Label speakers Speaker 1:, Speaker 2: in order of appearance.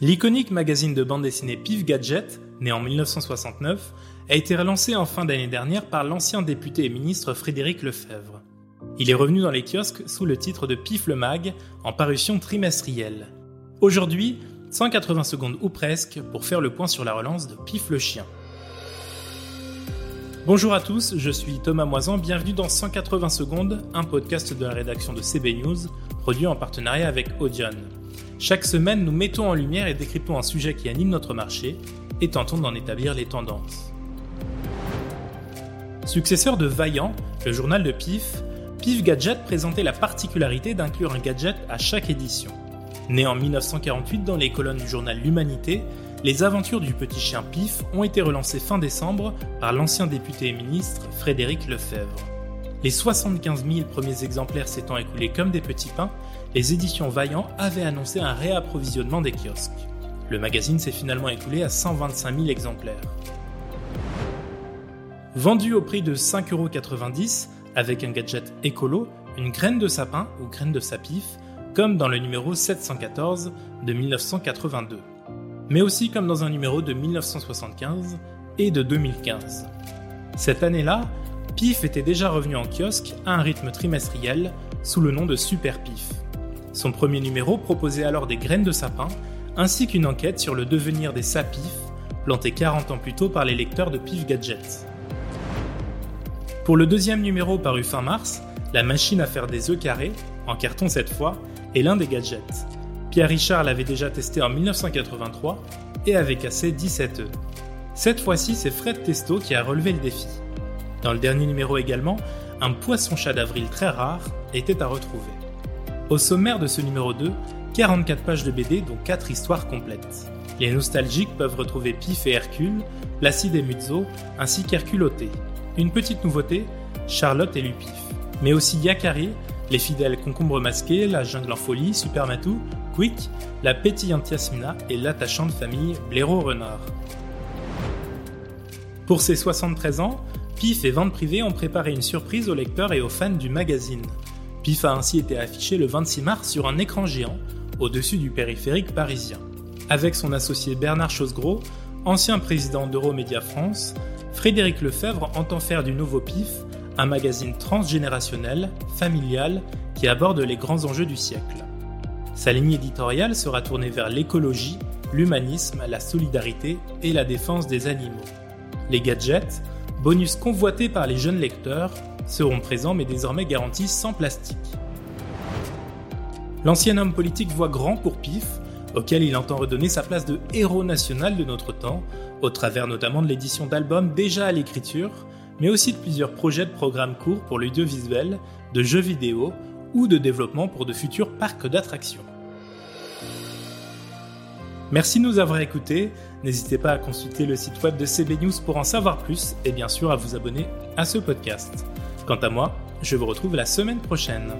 Speaker 1: L'iconique magazine de bande dessinée Pif Gadget, né en 1969, a été relancé en fin d'année dernière par l'ancien député et ministre Frédéric Lefebvre. Il est revenu dans les kiosques sous le titre de Pif le Mag, en parution trimestrielle. Aujourd'hui, 180 secondes ou presque pour faire le point sur la relance de Pif le Chien. Bonjour à tous, je suis Thomas Moisan, bienvenue dans 180 secondes, un podcast de la rédaction de CB News, produit en partenariat avec Audion. Chaque semaine, nous mettons en lumière et décryptons un sujet qui anime notre marché et tentons d'en établir les tendances. Successeur de Vaillant, le journal de PIF, PIF Gadget présentait la particularité d'inclure un gadget à chaque édition. Né en 1948 dans les colonnes du journal L'Humanité, les aventures du petit chien Pif ont été relancées fin décembre par l'ancien député et ministre Frédéric Lefebvre. Les 75 000 premiers exemplaires s'étant écoulés comme des petits pains, les éditions Vaillant avaient annoncé un réapprovisionnement des kiosques. Le magazine s'est finalement écoulé à 125 000 exemplaires. Vendu au prix de 5,90€ avec un gadget écolo, une graine de sapin ou graine de sapif, comme dans le numéro 714 de 1982, mais aussi comme dans un numéro de 1975 et de 2015. Cette année-là, Pif était déjà revenu en kiosque à un rythme trimestriel sous le nom de Super Pif. Son premier numéro proposait alors des graines de sapin, ainsi qu'une enquête sur le devenir des sapifs, plantés 40 ans plus tôt par les lecteurs de Pif Gadget. Pour le deuxième numéro paru fin mars, la machine à faire des œufs carrés, en carton cette fois, est l'un des gadgets. Pierre Richard l'avait déjà testé en 1983 et avait cassé 17 œufs. Cette fois-ci, c'est Fred Testo qui a relevé le défi. Dans le dernier numéro également, un poisson-chat d'avril très rare était à retrouver. Au sommaire de ce numéro 2, 44 pages de BD dont 4 histoires complètes. Les nostalgiques peuvent retrouver Pif et Hercule, Placide et Muzzo, ainsi qu'Hercule Une petite nouveauté, Charlotte et Lupif. Mais aussi Yakari, les fidèles concombres masqués, la jungle en folie, Super Matou, Quick, la pétillante Yasmina et l'attachante famille Blaireau-Renard. Pour ses 73 ans, Pif et Vente Privée ont préparé une surprise aux lecteurs et aux fans du magazine. PIF a ainsi été affiché le 26 mars sur un écran géant au-dessus du périphérique parisien. Avec son associé Bernard Chosgros, ancien président d'Euromédia France, Frédéric Lefebvre entend faire du nouveau PIF un magazine transgénérationnel, familial, qui aborde les grands enjeux du siècle. Sa ligne éditoriale sera tournée vers l'écologie, l'humanisme, la solidarité et la défense des animaux. Les gadgets, bonus convoités par les jeunes lecteurs, seront présents mais désormais garantis sans plastique. L'ancien homme politique voit grand pour Pif, auquel il entend redonner sa place de héros national de notre temps, au travers notamment de l'édition d'albums déjà à l'écriture, mais aussi de plusieurs projets de programmes courts pour l'audiovisuel, de jeux vidéo ou de développement pour de futurs parcs d'attractions. Merci de nous avoir écoutés. N'hésitez pas à consulter le site web de CB News pour en savoir plus et bien sûr à vous abonner à ce podcast. Quant à moi, je vous retrouve la semaine prochaine.